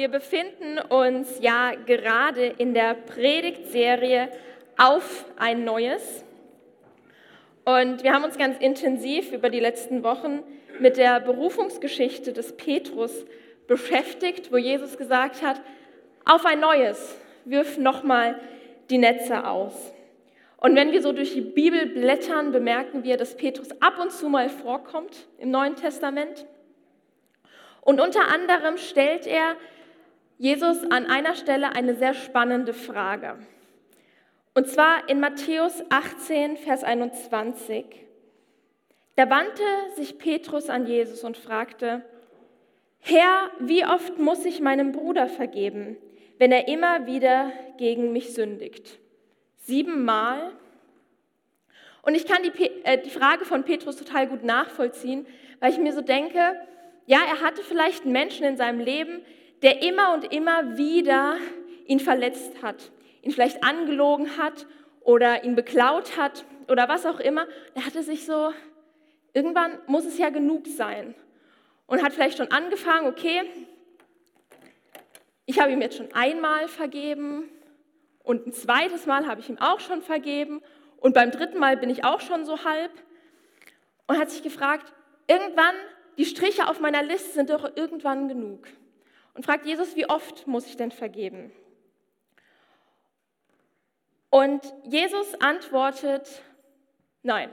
Wir befinden uns ja gerade in der Predigtserie auf ein neues. Und wir haben uns ganz intensiv über die letzten Wochen mit der Berufungsgeschichte des Petrus beschäftigt, wo Jesus gesagt hat, auf ein neues, wirf nochmal die Netze aus. Und wenn wir so durch die Bibel blättern, bemerken wir, dass Petrus ab und zu mal vorkommt im Neuen Testament. Und unter anderem stellt er Jesus an einer Stelle eine sehr spannende Frage. Und zwar in Matthäus 18, Vers 21. Da wandte sich Petrus an Jesus und fragte, Herr, wie oft muss ich meinem Bruder vergeben, wenn er immer wieder gegen mich sündigt? Siebenmal? Und ich kann die, äh, die Frage von Petrus total gut nachvollziehen, weil ich mir so denke, ja, er hatte vielleicht einen Menschen in seinem Leben, der immer und immer wieder ihn verletzt hat, ihn vielleicht angelogen hat oder ihn beklaut hat oder was auch immer. Er hatte sich so, irgendwann muss es ja genug sein. Und hat vielleicht schon angefangen, okay, ich habe ihm jetzt schon einmal vergeben und ein zweites Mal habe ich ihm auch schon vergeben und beim dritten Mal bin ich auch schon so halb und hat sich gefragt, irgendwann, die Striche auf meiner Liste sind doch irgendwann genug und fragt Jesus, wie oft muss ich denn vergeben? Und Jesus antwortet, nein.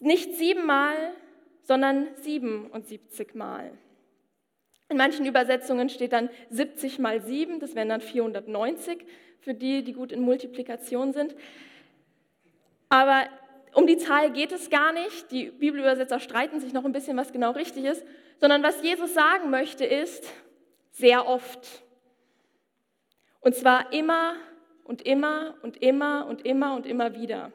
Nicht siebenmal, sondern 77 Mal. In manchen Übersetzungen steht dann 70 mal 7, das wären dann 490 für die, die gut in Multiplikation sind. Aber um die Zahl geht es gar nicht. Die Bibelübersetzer streiten sich noch ein bisschen, was genau richtig ist, sondern was Jesus sagen möchte ist, sehr oft. Und zwar immer und immer und immer und immer und immer wieder.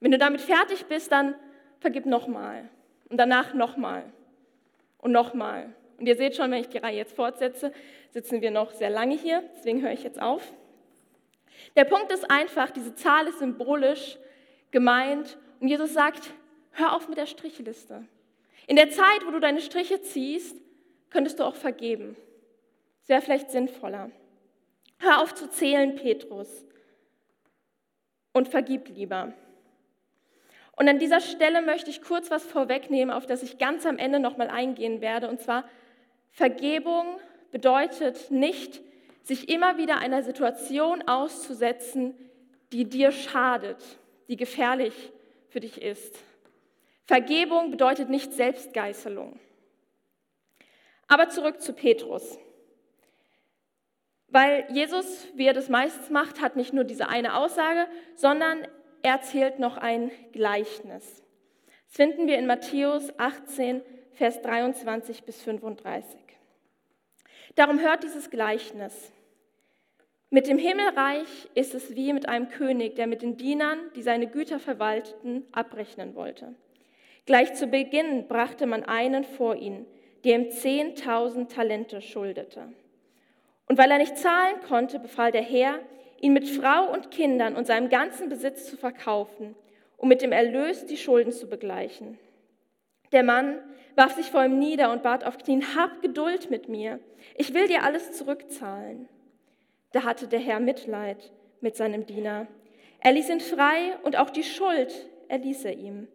Wenn du damit fertig bist, dann vergib nochmal und danach nochmal und nochmal. Und ihr seht schon, wenn ich die Reihe jetzt fortsetze, sitzen wir noch sehr lange hier, deswegen höre ich jetzt auf. Der Punkt ist einfach, diese Zahl ist symbolisch gemeint. Und Jesus sagt, hör auf mit der Strichliste. In der Zeit, wo du deine Striche ziehst, könntest du auch vergeben. Das wäre vielleicht sinnvoller. Hör auf zu zählen, Petrus, und vergib lieber. Und an dieser Stelle möchte ich kurz was vorwegnehmen, auf das ich ganz am Ende nochmal eingehen werde. Und zwar, Vergebung bedeutet nicht, sich immer wieder einer Situation auszusetzen, die dir schadet, die gefährlich für dich ist. Vergebung bedeutet nicht Selbstgeißelung. Aber zurück zu Petrus. Weil Jesus, wie er das meistens macht, hat nicht nur diese eine Aussage, sondern er erzählt noch ein Gleichnis. Das finden wir in Matthäus 18, Vers 23 bis 35. Darum hört dieses Gleichnis. Mit dem Himmelreich ist es wie mit einem König, der mit den Dienern, die seine Güter verwalteten, abrechnen wollte. Gleich zu Beginn brachte man einen vor ihn, der ihm 10.000 Talente schuldete. Und weil er nicht zahlen konnte, befahl der Herr, ihn mit Frau und Kindern und seinem ganzen Besitz zu verkaufen, um mit dem Erlös die Schulden zu begleichen. Der Mann warf sich vor ihm nieder und bat auf Knien, hab Geduld mit mir, ich will dir alles zurückzahlen. Da hatte der Herr Mitleid mit seinem Diener. Er ließ ihn frei und auch die Schuld erließ er ihm.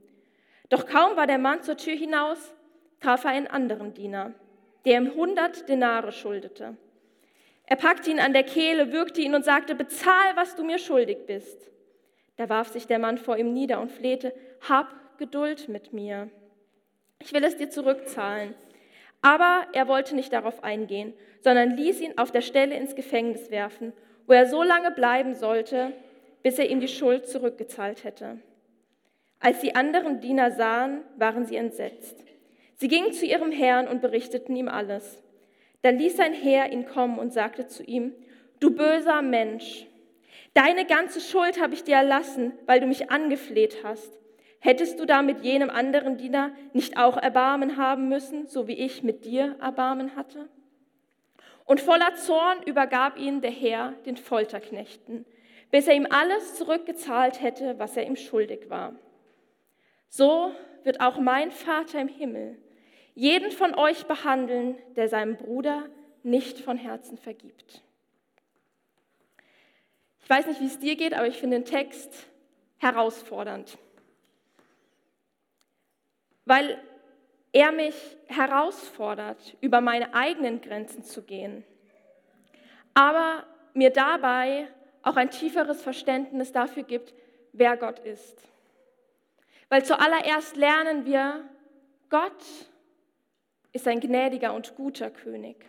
Doch kaum war der Mann zur Tür hinaus, traf er einen anderen Diener, der ihm hundert Denare schuldete. Er packte ihn an der Kehle, würgte ihn und sagte, bezahl, was du mir schuldig bist. Da warf sich der Mann vor ihm nieder und flehte, hab Geduld mit mir. Ich will es dir zurückzahlen. Aber er wollte nicht darauf eingehen, sondern ließ ihn auf der Stelle ins Gefängnis werfen, wo er so lange bleiben sollte, bis er ihm die Schuld zurückgezahlt hätte. Als die anderen Diener sahen, waren sie entsetzt. Sie gingen zu ihrem Herrn und berichteten ihm alles. Da ließ sein Herr ihn kommen und sagte zu ihm, du böser Mensch, deine ganze Schuld habe ich dir erlassen, weil du mich angefleht hast. Hättest du da mit jenem anderen Diener nicht auch Erbarmen haben müssen, so wie ich mit dir Erbarmen hatte? Und voller Zorn übergab ihn der Herr den Folterknechten, bis er ihm alles zurückgezahlt hätte, was er ihm schuldig war. So wird auch mein Vater im Himmel jeden von euch behandeln, der seinem Bruder nicht von Herzen vergibt. Ich weiß nicht, wie es dir geht, aber ich finde den Text herausfordernd, weil er mich herausfordert, über meine eigenen Grenzen zu gehen, aber mir dabei auch ein tieferes Verständnis dafür gibt, wer Gott ist. Weil zuallererst lernen wir, Gott ist ein gnädiger und guter König.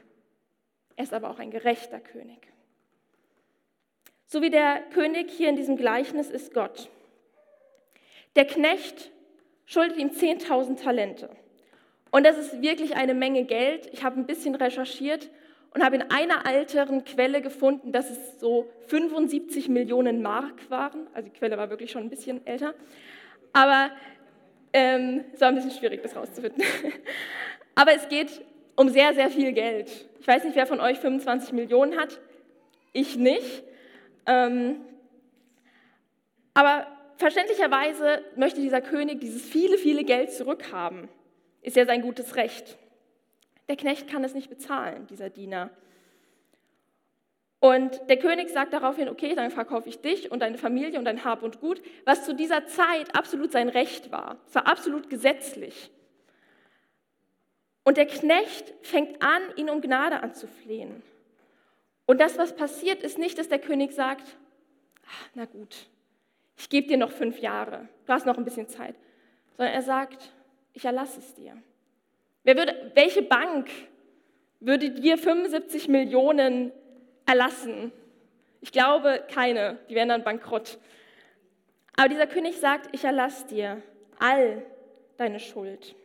Er ist aber auch ein gerechter König. So wie der König hier in diesem Gleichnis ist Gott. Der Knecht schuldet ihm 10.000 Talente. Und das ist wirklich eine Menge Geld. Ich habe ein bisschen recherchiert und habe in einer älteren Quelle gefunden, dass es so 75 Millionen Mark waren. Also die Quelle war wirklich schon ein bisschen älter. Aber ähm, es war ein bisschen schwierig, das rauszufinden. Aber es geht um sehr, sehr viel Geld. Ich weiß nicht, wer von euch 25 Millionen hat. Ich nicht. Ähm, aber verständlicherweise möchte dieser König dieses viele, viele Geld zurückhaben. Ist ja sein gutes Recht. Der Knecht kann es nicht bezahlen, dieser Diener. Und der König sagt daraufhin, okay, dann verkaufe ich dich und deine Familie und dein Hab und Gut, was zu dieser Zeit absolut sein Recht war. Es war absolut gesetzlich. Und der Knecht fängt an, ihn um Gnade anzuflehen. Und das, was passiert, ist nicht, dass der König sagt, ach, na gut, ich gebe dir noch fünf Jahre, du hast noch ein bisschen Zeit, sondern er sagt, ich erlasse es dir. Würde, welche Bank würde dir 75 Millionen erlassen? Ich glaube keine, die wären dann bankrott. Aber dieser König sagt, ich erlasse dir all deine Schuld.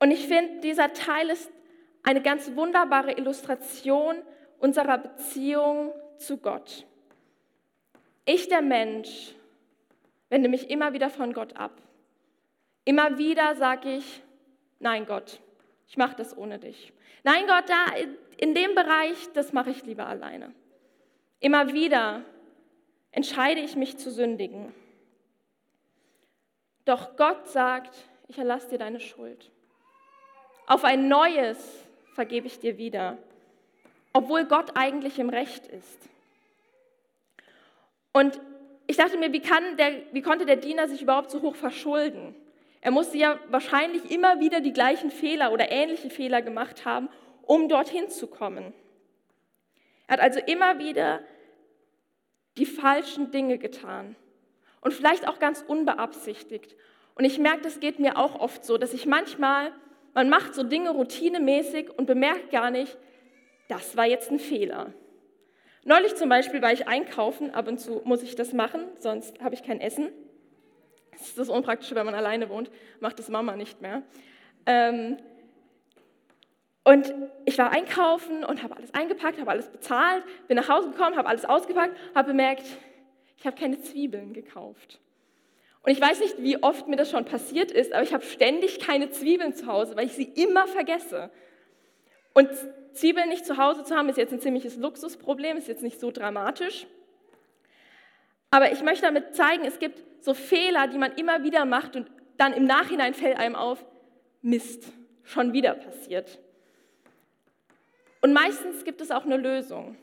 Und ich finde, dieser Teil ist eine ganz wunderbare Illustration unserer Beziehung zu Gott. Ich, der Mensch, wende mich immer wieder von Gott ab. Immer wieder sage ich, nein Gott, ich mache das ohne dich. Nein Gott, da in dem Bereich, das mache ich lieber alleine. Immer wieder entscheide ich mich zu sündigen. Doch Gott sagt, ich erlasse dir deine Schuld. Auf ein neues vergebe ich dir wieder, obwohl Gott eigentlich im Recht ist. Und ich dachte mir, wie, der, wie konnte der Diener sich überhaupt so hoch verschulden? Er musste ja wahrscheinlich immer wieder die gleichen Fehler oder ähnliche Fehler gemacht haben, um dorthin zu kommen. Er hat also immer wieder die falschen Dinge getan und vielleicht auch ganz unbeabsichtigt. Und ich merke, das geht mir auch oft so, dass ich manchmal, man macht so Dinge routinemäßig und bemerkt gar nicht, das war jetzt ein Fehler. Neulich zum Beispiel war ich einkaufen, ab und zu muss ich das machen, sonst habe ich kein Essen. Das ist das Unpraktische, wenn man alleine wohnt, macht das Mama nicht mehr. Ähm, und ich war einkaufen und habe alles eingepackt, habe alles bezahlt, bin nach Hause gekommen, habe alles ausgepackt, habe bemerkt, ich habe keine Zwiebeln gekauft. Und ich weiß nicht, wie oft mir das schon passiert ist, aber ich habe ständig keine Zwiebeln zu Hause, weil ich sie immer vergesse. Und Zwiebeln nicht zu Hause zu haben, ist jetzt ein ziemliches Luxusproblem, ist jetzt nicht so dramatisch. Aber ich möchte damit zeigen, es gibt so Fehler, die man immer wieder macht und dann im Nachhinein fällt einem auf, Mist, schon wieder passiert. Und meistens gibt es auch eine Lösung.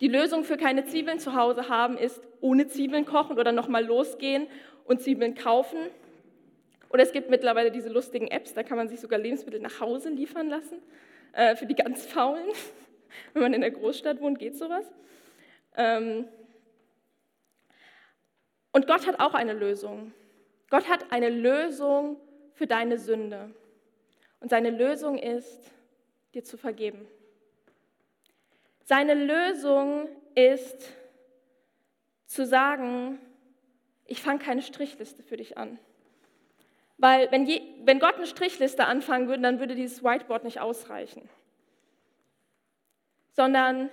Die Lösung für keine Zwiebeln zu Hause haben ist ohne Zwiebeln kochen oder nochmal losgehen und Zwiebeln kaufen. Oder es gibt mittlerweile diese lustigen Apps, da kann man sich sogar Lebensmittel nach Hause liefern lassen. Äh, für die ganz Faulen. Wenn man in der Großstadt wohnt, geht sowas. Ähm, und Gott hat auch eine Lösung. Gott hat eine Lösung für deine Sünde. Und seine Lösung ist, dir zu vergeben. Seine Lösung ist zu sagen, ich fange keine Strichliste für dich an. Weil wenn, je, wenn Gott eine Strichliste anfangen würde, dann würde dieses Whiteboard nicht ausreichen. Sondern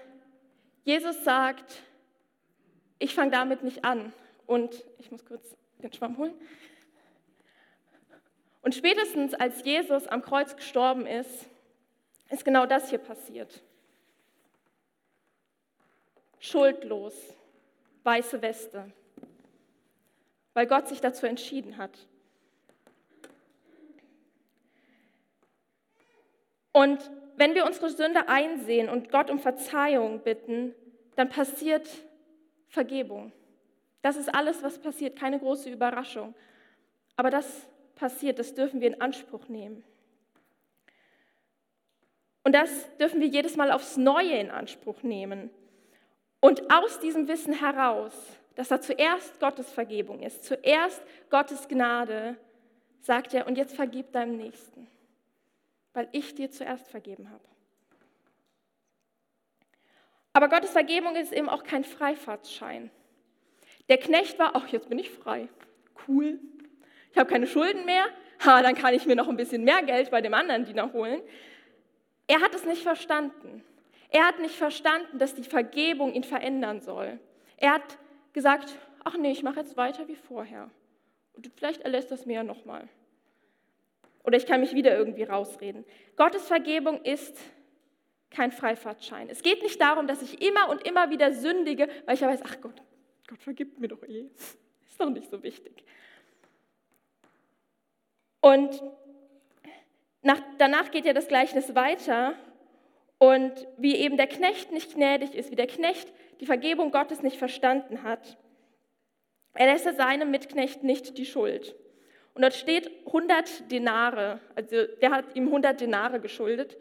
Jesus sagt, ich fange damit nicht an, und ich muss kurz den Schwamm holen. Und spätestens als Jesus am Kreuz gestorben ist, ist genau das hier passiert. Schuldlos, weiße Weste, weil Gott sich dazu entschieden hat. Und wenn wir unsere Sünde einsehen und Gott um Verzeihung bitten, dann passiert Vergebung. Das ist alles, was passiert, keine große Überraschung. Aber das passiert, das dürfen wir in Anspruch nehmen. Und das dürfen wir jedes Mal aufs Neue in Anspruch nehmen. Und aus diesem Wissen heraus, dass da zuerst Gottes Vergebung ist, zuerst Gottes Gnade, sagt er, und jetzt vergib deinem Nächsten, weil ich dir zuerst vergeben habe. Aber Gottes Vergebung ist eben auch kein Freifahrtschein. Der Knecht war, ach, jetzt bin ich frei. Cool. Ich habe keine Schulden mehr. Ha, dann kann ich mir noch ein bisschen mehr Geld bei dem anderen Diener holen. Er hat es nicht verstanden. Er hat nicht verstanden, dass die Vergebung ihn verändern soll. Er hat gesagt, ach nee, ich mache jetzt weiter wie vorher. Und vielleicht erlässt das mir ja nochmal. Oder ich kann mich wieder irgendwie rausreden. Gottes Vergebung ist kein Freifahrtschein. Es geht nicht darum, dass ich immer und immer wieder sündige, weil ich ja weiß, ach Gott, Gott vergibt mir doch eh. Ist doch nicht so wichtig. Und nach, danach geht ja das Gleichnis weiter. Und wie eben der Knecht nicht gnädig ist, wie der Knecht die Vergebung Gottes nicht verstanden hat, er lässt seinem Mitknecht nicht die Schuld. Und dort steht 100 Denare, also der hat ihm 100 Denare geschuldet.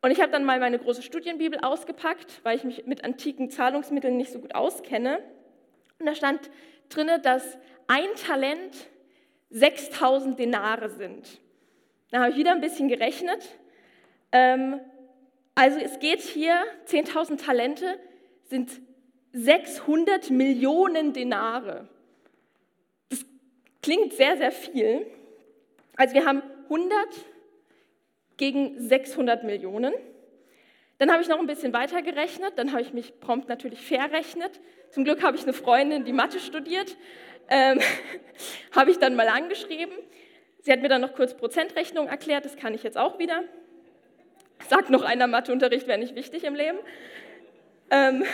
Und ich habe dann mal meine große Studienbibel ausgepackt, weil ich mich mit antiken Zahlungsmitteln nicht so gut auskenne. Und da stand drin, dass ein Talent 6000 Denare sind. Da habe ich wieder ein bisschen gerechnet. Ähm, also es geht hier, 10.000 Talente sind 600 Millionen Denare. Das klingt sehr, sehr viel. Also wir haben 100 gegen 600 Millionen. Dann habe ich noch ein bisschen weiter gerechnet, dann habe ich mich prompt natürlich verrechnet. Zum Glück habe ich eine Freundin, die Mathe studiert, ähm, habe ich dann mal angeschrieben. Sie hat mir dann noch kurz Prozentrechnung erklärt, das kann ich jetzt auch wieder. Sagt noch einer, Matheunterricht wäre nicht wichtig im Leben. Ähm,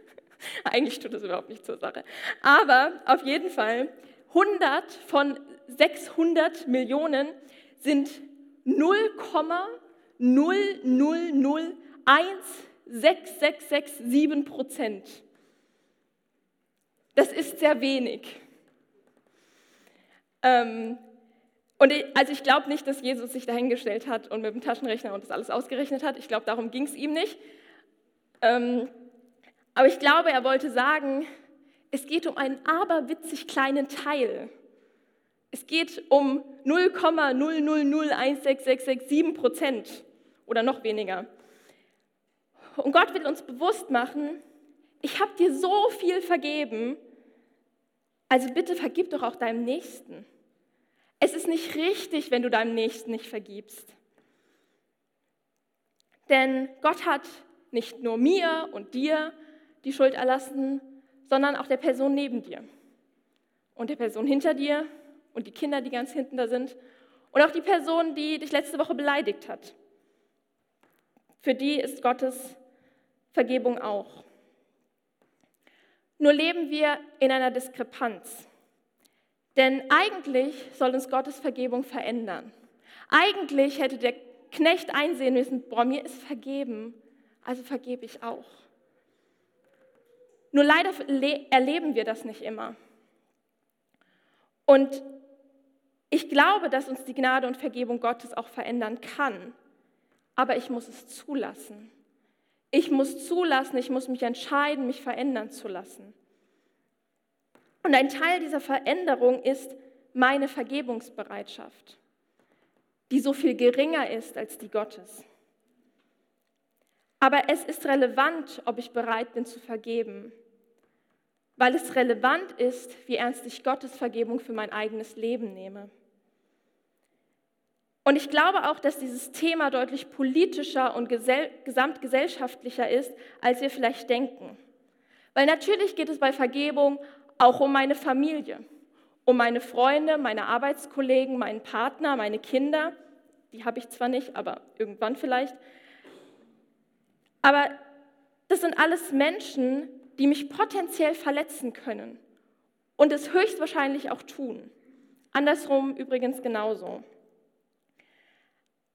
eigentlich tut das überhaupt nicht zur Sache. Aber auf jeden Fall, 100 von 600 Millionen sind 0,0001667 Prozent. Das ist sehr wenig. Ähm, und ich, also ich glaube nicht, dass Jesus sich dahingestellt hat und mit dem Taschenrechner und das alles ausgerechnet hat. Ich glaube, darum ging es ihm nicht. Ähm, aber ich glaube, er wollte sagen, es geht um einen aberwitzig kleinen Teil es geht um 0,000166667 Prozent oder noch weniger. Und Gott will uns bewusst machen, ich habe dir so viel vergeben, also bitte vergib doch auch deinem Nächsten. Es ist nicht richtig, wenn du deinem Nächsten nicht vergibst. Denn Gott hat nicht nur mir und dir die Schuld erlassen, sondern auch der Person neben dir und der Person hinter dir und die Kinder, die ganz hinten da sind und auch die Person, die dich letzte Woche beleidigt hat. Für die ist Gottes Vergebung auch. Nur leben wir in einer Diskrepanz. Denn eigentlich soll uns Gottes Vergebung verändern. Eigentlich hätte der Knecht einsehen müssen, boah, mir ist vergeben, also vergebe ich auch. Nur leider erleben wir das nicht immer. Und ich glaube, dass uns die Gnade und Vergebung Gottes auch verändern kann, aber ich muss es zulassen. Ich muss zulassen, ich muss mich entscheiden, mich verändern zu lassen. Und ein Teil dieser Veränderung ist meine Vergebungsbereitschaft, die so viel geringer ist als die Gottes. Aber es ist relevant, ob ich bereit bin zu vergeben, weil es relevant ist, wie ernst ich Gottes Vergebung für mein eigenes Leben nehme. Und ich glaube auch, dass dieses Thema deutlich politischer und gesamtgesellschaftlicher ist, als wir vielleicht denken. Weil natürlich geht es bei Vergebung auch um meine Familie, um meine Freunde, meine Arbeitskollegen, meinen Partner, meine Kinder. Die habe ich zwar nicht, aber irgendwann vielleicht. Aber das sind alles Menschen, die mich potenziell verletzen können und es höchstwahrscheinlich auch tun. Andersrum übrigens genauso.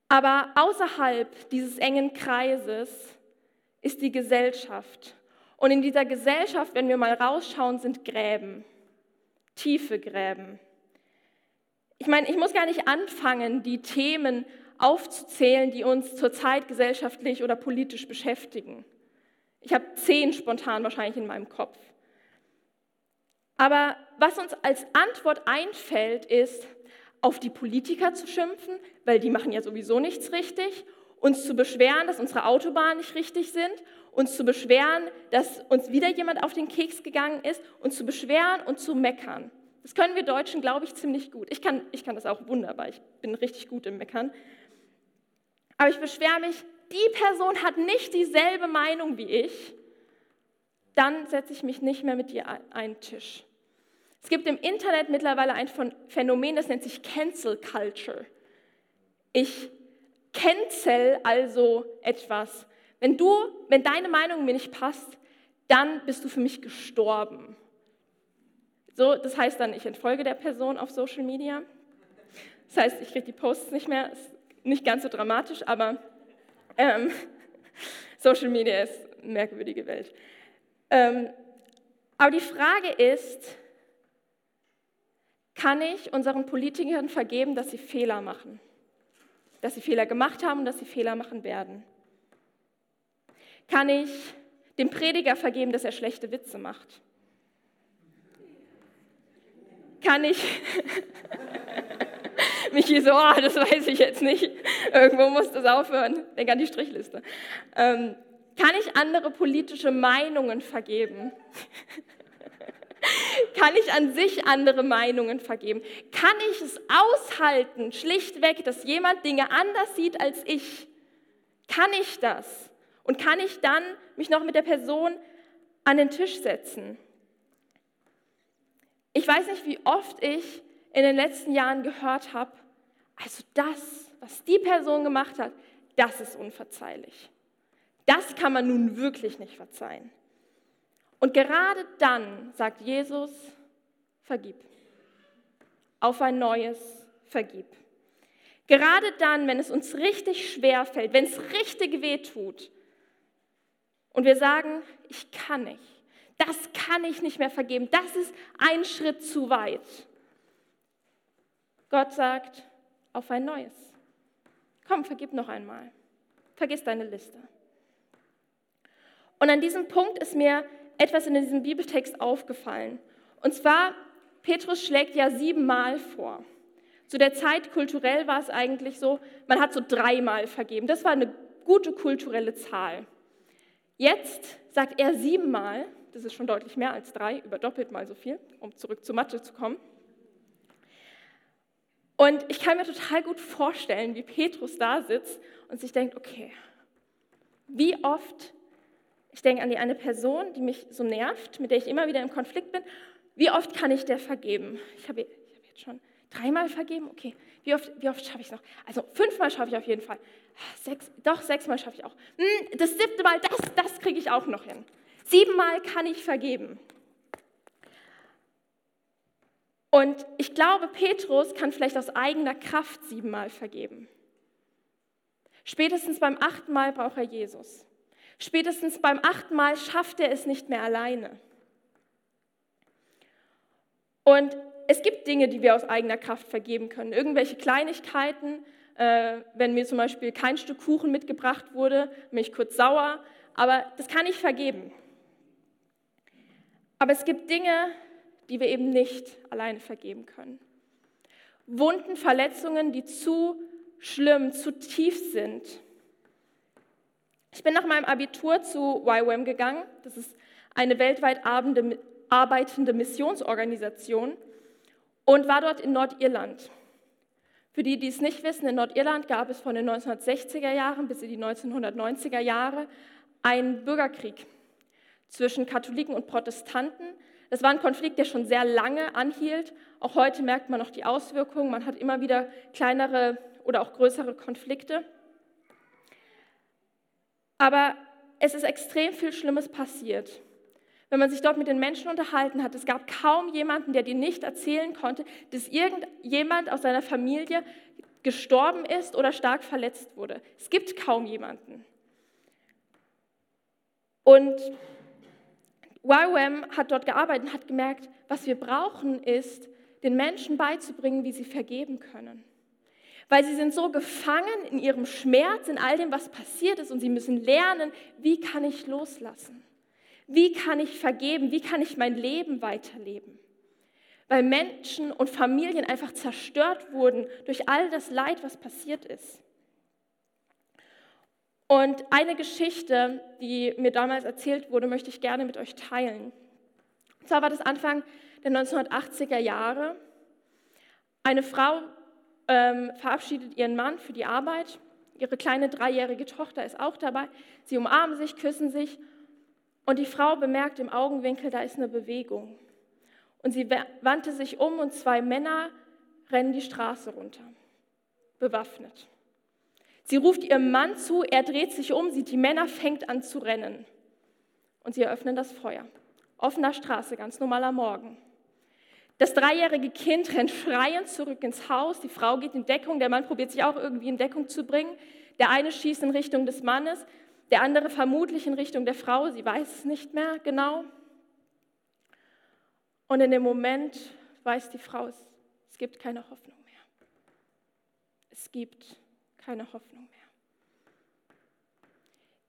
Aber außerhalb dieses engen Kreises ist die Gesellschaft. Und in dieser Gesellschaft, wenn wir mal rausschauen, sind Gräben, tiefe Gräben. Ich meine, ich muss gar nicht anfangen, die Themen aufzuzählen, die uns zurzeit gesellschaftlich oder politisch beschäftigen. Ich habe zehn spontan wahrscheinlich in meinem Kopf. Aber was uns als Antwort einfällt, ist, auf die Politiker zu schimpfen, weil die machen ja sowieso nichts richtig, uns zu beschweren, dass unsere Autobahnen nicht richtig sind, uns zu beschweren, dass uns wieder jemand auf den Keks gegangen ist, uns zu beschweren und zu meckern. Das können wir Deutschen, glaube ich, ziemlich gut. Ich kann, ich kann das auch wunderbar, ich bin richtig gut im Meckern. Aber ich beschwere mich, die Person hat nicht dieselbe Meinung wie ich, dann setze ich mich nicht mehr mit dir an einen Tisch. Es gibt im Internet mittlerweile ein Phänomen, das nennt sich Cancel Culture. Ich cancel also etwas. Wenn du, wenn deine Meinung mir nicht passt, dann bist du für mich gestorben. So, das heißt dann, ich entfolge der Person auf Social Media. Das heißt, ich kriege die Posts nicht mehr. Ist nicht ganz so dramatisch, aber ähm, Social Media ist eine merkwürdige Welt. Ähm, aber die Frage ist, kann ich unseren Politikern vergeben, dass sie Fehler machen? Dass sie Fehler gemacht haben und dass sie Fehler machen werden? Kann ich dem Prediger vergeben, dass er schlechte Witze macht? Kann ich Michi so, oh, das weiß ich jetzt nicht. Irgendwo muss das aufhören. Denk an die Strichliste. Ähm, kann ich andere politische Meinungen vergeben? Kann ich an sich andere Meinungen vergeben? Kann ich es aushalten, schlichtweg, dass jemand Dinge anders sieht als ich? Kann ich das? Und kann ich dann mich noch mit der Person an den Tisch setzen? Ich weiß nicht, wie oft ich in den letzten Jahren gehört habe, also das, was die Person gemacht hat, das ist unverzeihlich. Das kann man nun wirklich nicht verzeihen. Und gerade dann sagt Jesus, vergib. Auf ein neues vergib. Gerade dann, wenn es uns richtig schwer fällt, wenn es richtig weh tut und wir sagen, ich kann nicht, das kann ich nicht mehr vergeben, das ist ein Schritt zu weit. Gott sagt, auf ein neues. Komm, vergib noch einmal. Vergiss deine Liste. Und an diesem Punkt ist mir etwas in diesem Bibeltext aufgefallen. Und zwar, Petrus schlägt ja siebenmal vor. Zu der Zeit kulturell war es eigentlich so, man hat so dreimal vergeben. Das war eine gute kulturelle Zahl. Jetzt sagt er siebenmal, das ist schon deutlich mehr als drei, über doppelt mal so viel, um zurück zur Mathe zu kommen. Und ich kann mir total gut vorstellen, wie Petrus da sitzt und sich denkt, okay, wie oft ich denke an die eine Person, die mich so nervt, mit der ich immer wieder im Konflikt bin. Wie oft kann ich der vergeben? Ich habe, ich habe jetzt schon dreimal vergeben. Okay, wie oft, wie oft schaffe ich es noch? Also fünfmal schaffe ich auf jeden Fall. Sechs, doch, sechsmal schaffe ich auch. Hm, das siebte Mal, das, das kriege ich auch noch hin. Siebenmal kann ich vergeben. Und ich glaube, Petrus kann vielleicht aus eigener Kraft siebenmal vergeben. Spätestens beim achten Mal braucht er Jesus. Spätestens beim achten Mal schafft er es nicht mehr alleine. Und es gibt Dinge, die wir aus eigener Kraft vergeben können. Irgendwelche Kleinigkeiten, äh, wenn mir zum Beispiel kein Stück Kuchen mitgebracht wurde, bin ich kurz sauer, aber das kann ich vergeben. Aber es gibt Dinge, die wir eben nicht alleine vergeben können. Wunden, Verletzungen, die zu schlimm, zu tief sind, ich bin nach meinem Abitur zu YWAM gegangen. Das ist eine weltweit arbeitende Missionsorganisation und war dort in Nordirland. Für die, die es nicht wissen, in Nordirland gab es von den 1960er Jahren bis in die 1990er Jahre einen Bürgerkrieg zwischen Katholiken und Protestanten. Das war ein Konflikt, der schon sehr lange anhielt. Auch heute merkt man noch die Auswirkungen. Man hat immer wieder kleinere oder auch größere Konflikte. Aber es ist extrem viel Schlimmes passiert. Wenn man sich dort mit den Menschen unterhalten hat, es gab kaum jemanden, der dir nicht erzählen konnte, dass irgendjemand aus seiner Familie gestorben ist oder stark verletzt wurde. Es gibt kaum jemanden. Und YWAM hat dort gearbeitet und hat gemerkt, was wir brauchen, ist, den Menschen beizubringen, wie sie vergeben können. Weil sie sind so gefangen in ihrem Schmerz, in all dem, was passiert ist, und sie müssen lernen, wie kann ich loslassen? Wie kann ich vergeben? Wie kann ich mein Leben weiterleben? Weil Menschen und Familien einfach zerstört wurden durch all das Leid, was passiert ist. Und eine Geschichte, die mir damals erzählt wurde, möchte ich gerne mit euch teilen. Und zwar war das Anfang der 1980er Jahre. Eine Frau ähm, verabschiedet ihren Mann für die Arbeit. Ihre kleine dreijährige Tochter ist auch dabei. Sie umarmen sich, küssen sich. Und die Frau bemerkt im Augenwinkel, da ist eine Bewegung. Und sie wandte sich um und zwei Männer rennen die Straße runter, bewaffnet. Sie ruft ihrem Mann zu, er dreht sich um, sieht die Männer, fängt an zu rennen. Und sie eröffnen das Feuer. Offener Straße, ganz normaler Morgen. Das dreijährige Kind rennt schreiend zurück ins Haus. Die Frau geht in Deckung. Der Mann probiert sich auch irgendwie in Deckung zu bringen. Der eine schießt in Richtung des Mannes, der andere vermutlich in Richtung der Frau. Sie weiß es nicht mehr genau. Und in dem Moment weiß die Frau, es gibt keine Hoffnung mehr. Es gibt keine Hoffnung mehr.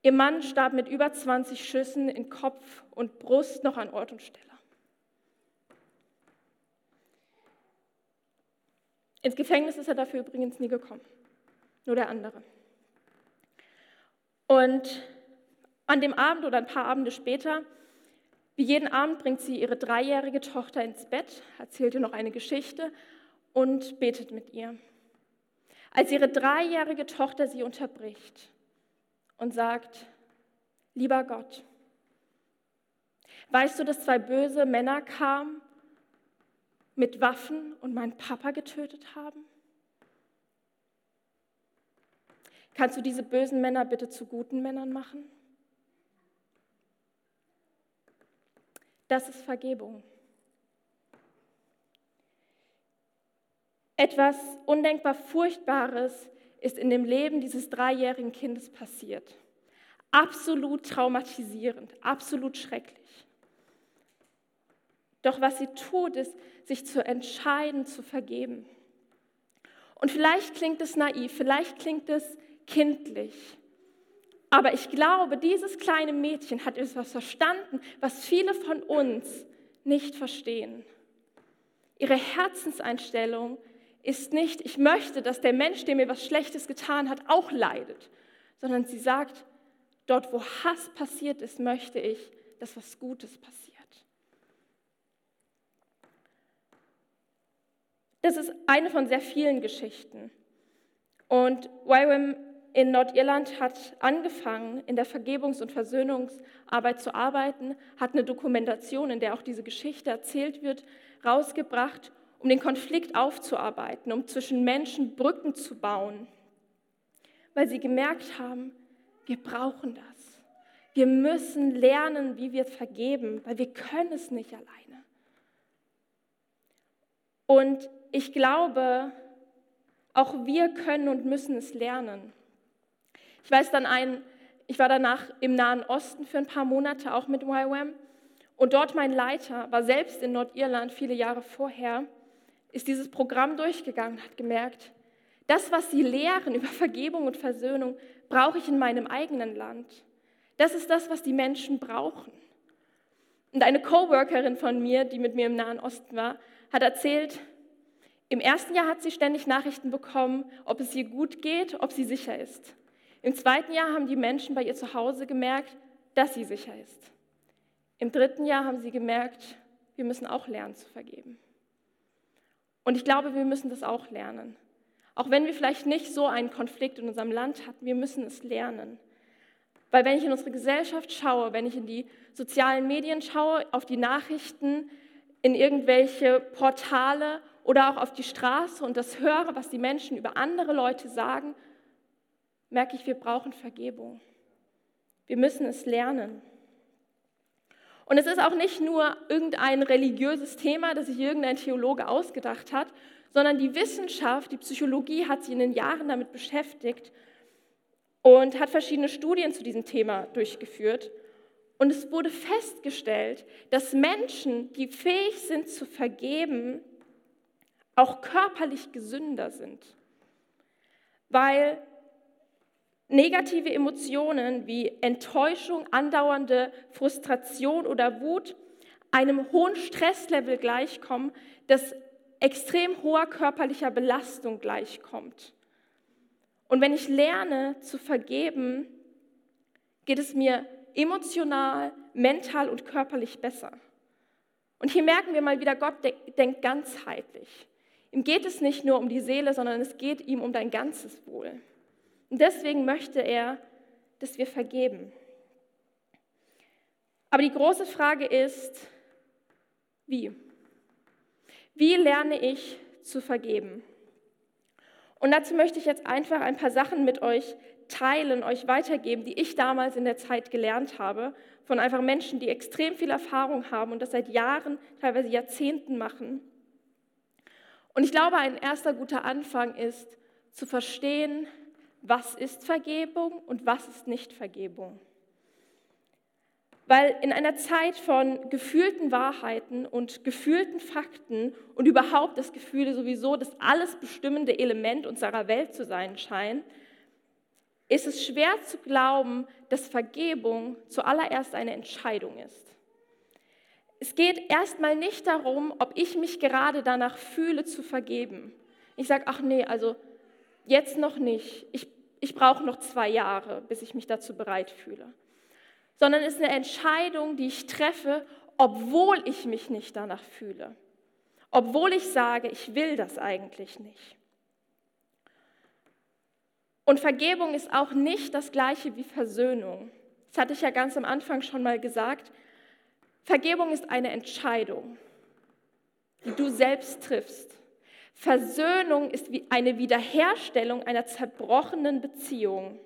Ihr Mann starb mit über 20 Schüssen in Kopf und Brust noch an Ort und Stelle. Ins Gefängnis ist er dafür übrigens nie gekommen, nur der andere. Und an dem Abend oder ein paar Abende später, wie jeden Abend, bringt sie ihre dreijährige Tochter ins Bett, erzählt ihr noch eine Geschichte und betet mit ihr als ihre dreijährige Tochter sie unterbricht und sagt, lieber Gott, weißt du, dass zwei böse Männer kamen mit Waffen und meinen Papa getötet haben? Kannst du diese bösen Männer bitte zu guten Männern machen? Das ist Vergebung. Etwas undenkbar Furchtbares ist in dem Leben dieses dreijährigen Kindes passiert. Absolut traumatisierend, absolut schrecklich. Doch was sie tut, ist, sich zu entscheiden, zu vergeben. Und vielleicht klingt es naiv, vielleicht klingt es kindlich. Aber ich glaube, dieses kleine Mädchen hat etwas verstanden, was viele von uns nicht verstehen. Ihre Herzenseinstellung ist nicht, ich möchte, dass der Mensch, der mir was Schlechtes getan hat, auch leidet, sondern sie sagt, dort wo Hass passiert ist, möchte ich, dass was Gutes passiert. Das ist eine von sehr vielen Geschichten. Und YWAM in Nordirland hat angefangen, in der Vergebungs- und Versöhnungsarbeit zu arbeiten, hat eine Dokumentation, in der auch diese Geschichte erzählt wird, rausgebracht um den Konflikt aufzuarbeiten, um zwischen Menschen Brücken zu bauen, weil sie gemerkt haben, wir brauchen das. Wir müssen lernen, wie wir vergeben, weil wir können es nicht alleine. Und ich glaube, auch wir können und müssen es lernen. Ich weiß dann ein, ich war danach im Nahen Osten für ein paar Monate auch mit YWAM und dort mein Leiter war selbst in Nordirland viele Jahre vorher ist dieses Programm durchgegangen, hat gemerkt, das, was sie lehren über Vergebung und Versöhnung, brauche ich in meinem eigenen Land. Das ist das, was die Menschen brauchen. Und eine Coworkerin von mir, die mit mir im Nahen Osten war, hat erzählt, im ersten Jahr hat sie ständig Nachrichten bekommen, ob es ihr gut geht, ob sie sicher ist. Im zweiten Jahr haben die Menschen bei ihr zu Hause gemerkt, dass sie sicher ist. Im dritten Jahr haben sie gemerkt, wir müssen auch lernen zu vergeben. Und ich glaube, wir müssen das auch lernen. Auch wenn wir vielleicht nicht so einen Konflikt in unserem Land hatten, wir müssen es lernen. Weil wenn ich in unsere Gesellschaft schaue, wenn ich in die sozialen Medien schaue, auf die Nachrichten, in irgendwelche Portale oder auch auf die Straße und das höre, was die Menschen über andere Leute sagen, merke ich, wir brauchen Vergebung. Wir müssen es lernen. Und es ist auch nicht nur irgendein religiöses Thema, das sich irgendein Theologe ausgedacht hat, sondern die Wissenschaft, die Psychologie hat sich in den Jahren damit beschäftigt und hat verschiedene Studien zu diesem Thema durchgeführt. Und es wurde festgestellt, dass Menschen, die fähig sind zu vergeben, auch körperlich gesünder sind. Weil negative Emotionen wie Enttäuschung, andauernde Frustration oder Wut einem hohen Stresslevel gleichkommen, das extrem hoher körperlicher Belastung gleichkommt. Und wenn ich lerne zu vergeben, geht es mir emotional, mental und körperlich besser. Und hier merken wir mal wieder, Gott denkt ganzheitlich. Ihm geht es nicht nur um die Seele, sondern es geht ihm um dein ganzes Wohl. Und deswegen möchte er, dass wir vergeben. Aber die große Frage ist, wie? Wie lerne ich zu vergeben? Und dazu möchte ich jetzt einfach ein paar Sachen mit euch teilen, euch weitergeben, die ich damals in der Zeit gelernt habe, von einfach Menschen, die extrem viel Erfahrung haben und das seit Jahren, teilweise Jahrzehnten machen. Und ich glaube, ein erster guter Anfang ist zu verstehen, was ist Vergebung und was ist nicht Vergebung. Weil in einer Zeit von gefühlten Wahrheiten und gefühlten Fakten und überhaupt das Gefühl sowieso das alles bestimmende Element unserer Welt zu sein scheint, ist es schwer zu glauben, dass Vergebung zuallererst eine Entscheidung ist. Es geht erstmal nicht darum, ob ich mich gerade danach fühle zu vergeben. Ich sage, ach nee, also jetzt noch nicht. Ich, ich brauche noch zwei Jahre, bis ich mich dazu bereit fühle sondern es ist eine Entscheidung, die ich treffe, obwohl ich mich nicht danach fühle, obwohl ich sage, ich will das eigentlich nicht. Und Vergebung ist auch nicht das gleiche wie Versöhnung. Das hatte ich ja ganz am Anfang schon mal gesagt. Vergebung ist eine Entscheidung, die du selbst triffst. Versöhnung ist wie eine Wiederherstellung einer zerbrochenen Beziehung.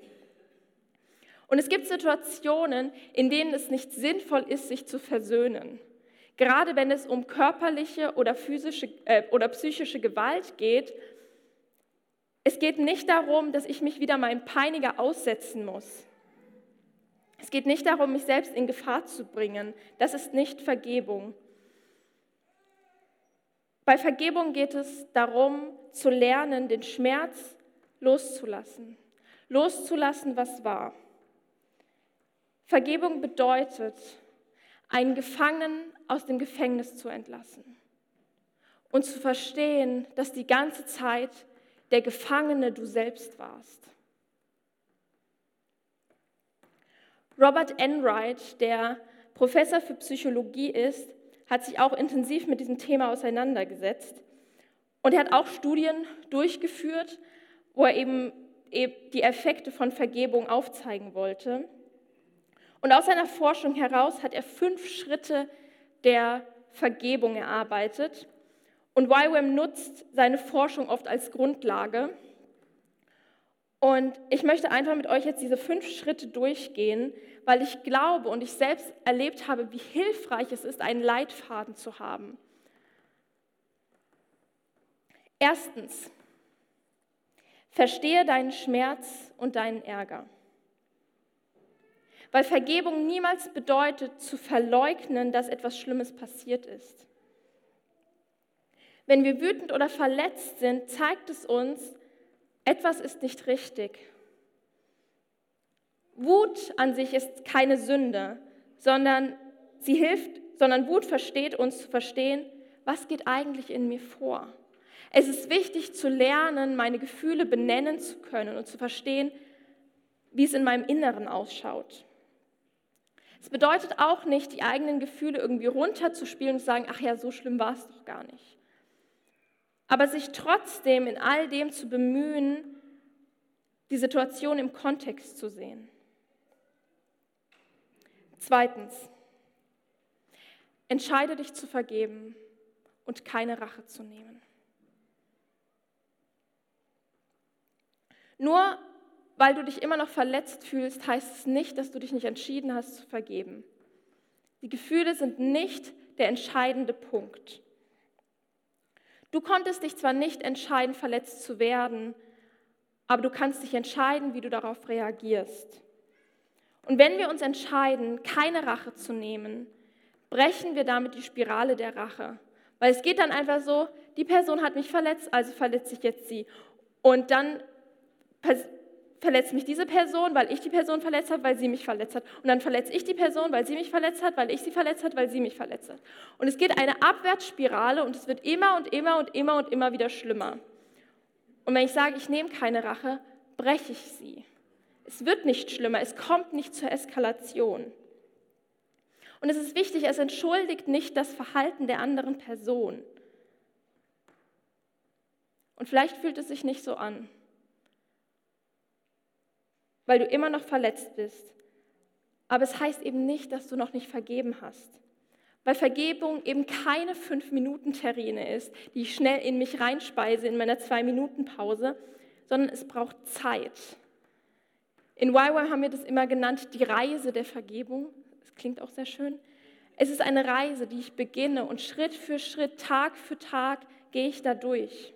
Und es gibt Situationen, in denen es nicht sinnvoll ist, sich zu versöhnen. Gerade wenn es um körperliche oder physische äh, oder psychische Gewalt geht. Es geht nicht darum, dass ich mich wieder meinem Peiniger aussetzen muss. Es geht nicht darum, mich selbst in Gefahr zu bringen. Das ist nicht Vergebung. Bei Vergebung geht es darum, zu lernen, den Schmerz loszulassen. Loszulassen, was war. Vergebung bedeutet, einen Gefangenen aus dem Gefängnis zu entlassen und zu verstehen, dass die ganze Zeit der Gefangene du selbst warst. Robert Enright, der Professor für Psychologie ist, hat sich auch intensiv mit diesem Thema auseinandergesetzt. Und er hat auch Studien durchgeführt, wo er eben die Effekte von Vergebung aufzeigen wollte. Und aus seiner Forschung heraus hat er fünf Schritte der Vergebung erarbeitet. Und YWAM nutzt seine Forschung oft als Grundlage. Und ich möchte einfach mit euch jetzt diese fünf Schritte durchgehen, weil ich glaube und ich selbst erlebt habe, wie hilfreich es ist, einen Leitfaden zu haben. Erstens, verstehe deinen Schmerz und deinen Ärger. Weil Vergebung niemals bedeutet, zu verleugnen, dass etwas Schlimmes passiert ist. Wenn wir wütend oder verletzt sind, zeigt es uns, etwas ist nicht richtig. Wut an sich ist keine Sünde, sondern sie hilft, sondern Wut versteht uns zu verstehen, was geht eigentlich in mir vor. Es ist wichtig zu lernen, meine Gefühle benennen zu können und zu verstehen, wie es in meinem Inneren ausschaut. Es bedeutet auch nicht, die eigenen Gefühle irgendwie runterzuspielen und zu sagen, ach ja, so schlimm war es doch gar nicht. Aber sich trotzdem in all dem zu bemühen, die Situation im Kontext zu sehen. Zweitens, entscheide dich zu vergeben und keine Rache zu nehmen. Nur weil du dich immer noch verletzt fühlst, heißt es nicht, dass du dich nicht entschieden hast zu vergeben. Die Gefühle sind nicht der entscheidende Punkt. Du konntest dich zwar nicht entscheiden, verletzt zu werden, aber du kannst dich entscheiden, wie du darauf reagierst. Und wenn wir uns entscheiden, keine Rache zu nehmen, brechen wir damit die Spirale der Rache. Weil es geht dann einfach so, die Person hat mich verletzt, also verletze ich jetzt sie. Und dann verletzt mich diese Person, weil ich die Person verletzt habe, weil sie mich verletzt hat. Und dann verletze ich die Person, weil sie mich verletzt hat, weil ich sie verletzt hat, weil sie mich verletzt hat. Und es geht eine Abwärtsspirale und es wird immer und immer und immer und immer wieder schlimmer. Und wenn ich sage, ich nehme keine Rache, breche ich sie. Es wird nicht schlimmer, es kommt nicht zur Eskalation. Und es ist wichtig, es entschuldigt nicht das Verhalten der anderen Person. Und vielleicht fühlt es sich nicht so an, weil du immer noch verletzt bist. Aber es heißt eben nicht, dass du noch nicht vergeben hast. Weil Vergebung eben keine Fünf-Minuten-Terrine ist, die ich schnell in mich reinspeise in meiner Zwei-Minuten-Pause, sondern es braucht Zeit. In YWAM haben wir das immer genannt, die Reise der Vergebung. Das klingt auch sehr schön. Es ist eine Reise, die ich beginne und Schritt für Schritt, Tag für Tag gehe ich da durch.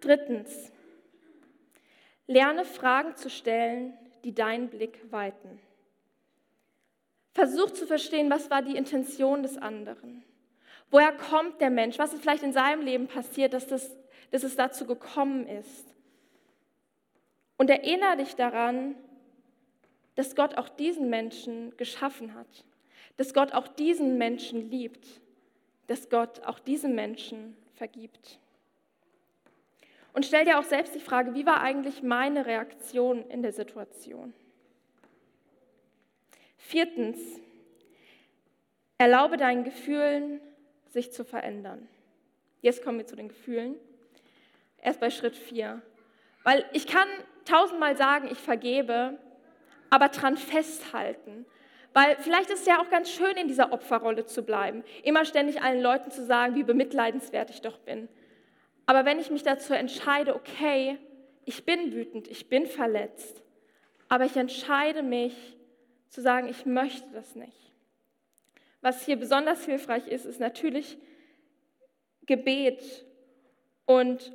Drittens, lerne Fragen zu stellen, die deinen Blick weiten. Versuch zu verstehen, was war die Intention des anderen. Woher kommt der Mensch? Was ist vielleicht in seinem Leben passiert, dass, das, dass es dazu gekommen ist? Und erinnere dich daran, dass Gott auch diesen Menschen geschaffen hat, dass Gott auch diesen Menschen liebt, dass Gott auch diesen Menschen vergibt. Und stell dir auch selbst die Frage, wie war eigentlich meine Reaktion in der Situation? Viertens, erlaube deinen Gefühlen, sich zu verändern. Jetzt kommen wir zu den Gefühlen. Erst bei Schritt vier. Weil ich kann tausendmal sagen, ich vergebe, aber dran festhalten. Weil vielleicht ist es ja auch ganz schön, in dieser Opferrolle zu bleiben. Immer ständig allen Leuten zu sagen, wie bemitleidenswert ich doch bin. Aber wenn ich mich dazu entscheide, okay, ich bin wütend, ich bin verletzt, aber ich entscheide mich zu sagen, ich möchte das nicht. Was hier besonders hilfreich ist, ist natürlich Gebet und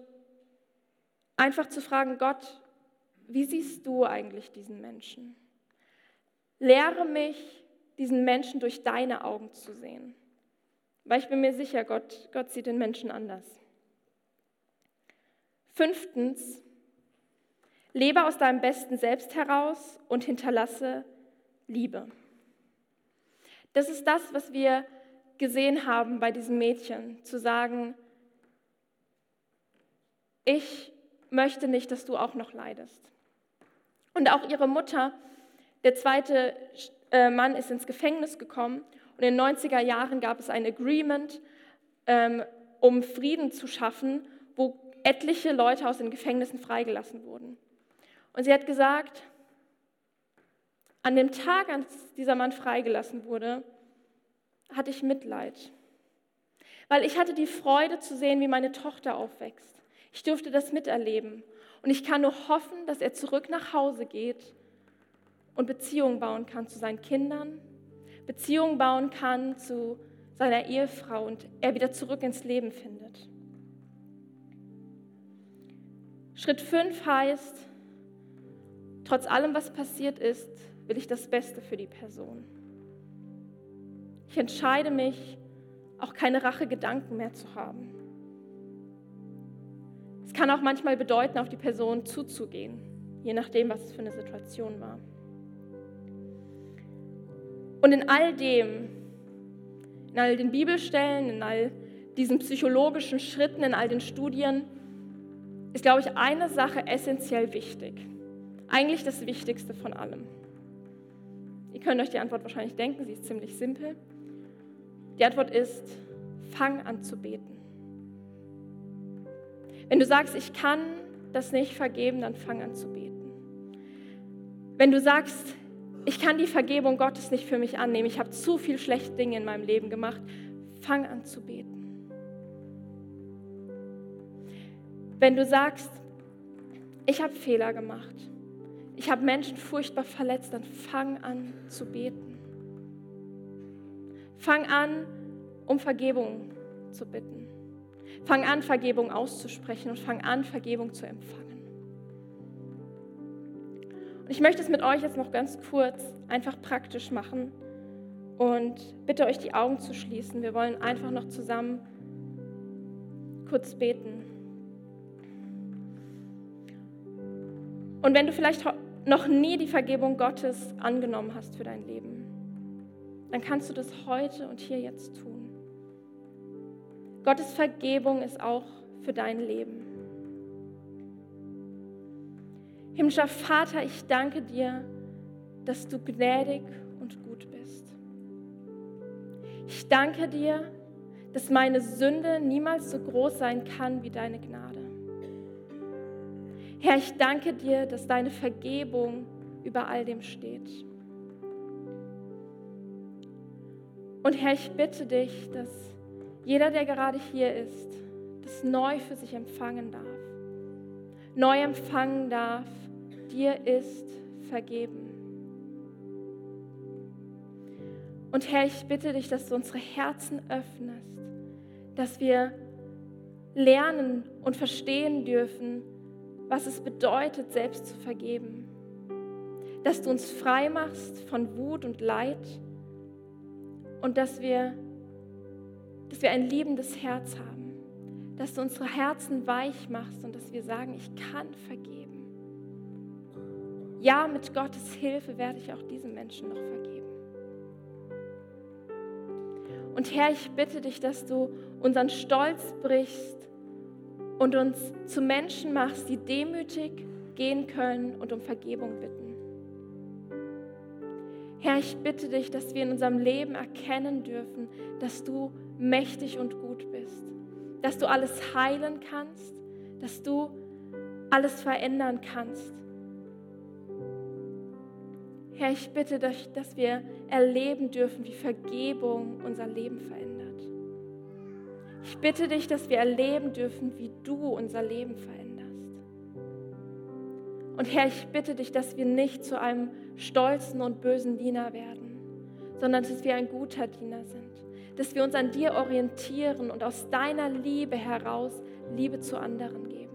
einfach zu fragen, Gott, wie siehst du eigentlich diesen Menschen? Lehre mich, diesen Menschen durch deine Augen zu sehen. Weil ich bin mir sicher, Gott, Gott sieht den Menschen anders. Fünftens, lebe aus deinem besten Selbst heraus und hinterlasse Liebe. Das ist das, was wir gesehen haben bei diesem Mädchen, zu sagen, ich möchte nicht, dass du auch noch leidest. Und auch ihre Mutter, der zweite äh, Mann, ist ins Gefängnis gekommen und in den 90er Jahren gab es ein Agreement, ähm, um Frieden zu schaffen, wo etliche Leute aus den Gefängnissen freigelassen wurden. Und sie hat gesagt, an dem Tag, als dieser Mann freigelassen wurde, hatte ich Mitleid. Weil ich hatte die Freude zu sehen, wie meine Tochter aufwächst. Ich durfte das miterleben. Und ich kann nur hoffen, dass er zurück nach Hause geht und Beziehungen bauen kann zu seinen Kindern, Beziehungen bauen kann zu seiner Ehefrau und er wieder zurück ins Leben findet. Schritt 5 heißt, trotz allem, was passiert ist, will ich das Beste für die Person. Ich entscheide mich, auch keine Rachegedanken mehr zu haben. Es kann auch manchmal bedeuten, auf die Person zuzugehen, je nachdem, was es für eine Situation war. Und in all dem, in all den Bibelstellen, in all diesen psychologischen Schritten, in all den Studien, ist, glaube ich, eine Sache essentiell wichtig. Eigentlich das Wichtigste von allem. Ihr könnt euch die Antwort wahrscheinlich denken, sie ist ziemlich simpel. Die Antwort ist, fang an zu beten. Wenn du sagst, ich kann das nicht vergeben, dann fang an zu beten. Wenn du sagst, ich kann die Vergebung Gottes nicht für mich annehmen, ich habe zu viel schlechte Dinge in meinem Leben gemacht, fang an zu beten. Wenn du sagst, ich habe Fehler gemacht, ich habe Menschen furchtbar verletzt, dann fang an zu beten. Fang an, um Vergebung zu bitten. Fang an, Vergebung auszusprechen und fang an, Vergebung zu empfangen. Und ich möchte es mit euch jetzt noch ganz kurz einfach praktisch machen und bitte euch die Augen zu schließen. Wir wollen einfach noch zusammen kurz beten. Und wenn du vielleicht noch nie die Vergebung Gottes angenommen hast für dein Leben, dann kannst du das heute und hier jetzt tun. Gottes Vergebung ist auch für dein Leben. Himmlischer Vater, ich danke dir, dass du gnädig und gut bist. Ich danke dir, dass meine Sünde niemals so groß sein kann wie deine Gnade. Herr, ich danke dir, dass deine Vergebung über all dem steht. Und Herr, ich bitte dich, dass jeder, der gerade hier ist, das neu für sich empfangen darf. Neu empfangen darf, dir ist vergeben. Und Herr, ich bitte dich, dass du unsere Herzen öffnest, dass wir lernen und verstehen dürfen, was es bedeutet, selbst zu vergeben. Dass du uns frei machst von Wut und Leid und dass wir, dass wir ein liebendes Herz haben. Dass du unsere Herzen weich machst und dass wir sagen, ich kann vergeben. Ja, mit Gottes Hilfe werde ich auch diesen Menschen noch vergeben. Und Herr, ich bitte dich, dass du unseren Stolz brichst und uns zu Menschen machst, die demütig gehen können und um Vergebung bitten. Herr, ich bitte dich, dass wir in unserem Leben erkennen dürfen, dass du mächtig und gut bist, dass du alles heilen kannst, dass du alles verändern kannst. Herr, ich bitte dich, dass wir erleben dürfen, wie Vergebung unser Leben verändert. Ich bitte dich, dass wir erleben dürfen, wie du unser Leben veränderst. Und Herr, ich bitte dich, dass wir nicht zu einem stolzen und bösen Diener werden, sondern dass wir ein guter Diener sind, dass wir uns an dir orientieren und aus deiner Liebe heraus Liebe zu anderen geben.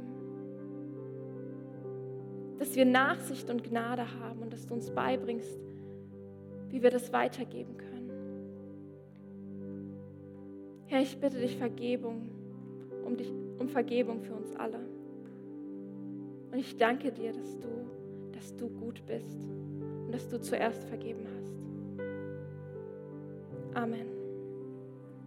Dass wir Nachsicht und Gnade haben und dass du uns beibringst, wie wir das weitergeben können. Herr, ich bitte dich Vergebung, um, dich, um Vergebung für uns alle. Und ich danke dir, dass du, dass du gut bist und dass du zuerst vergeben hast. Amen.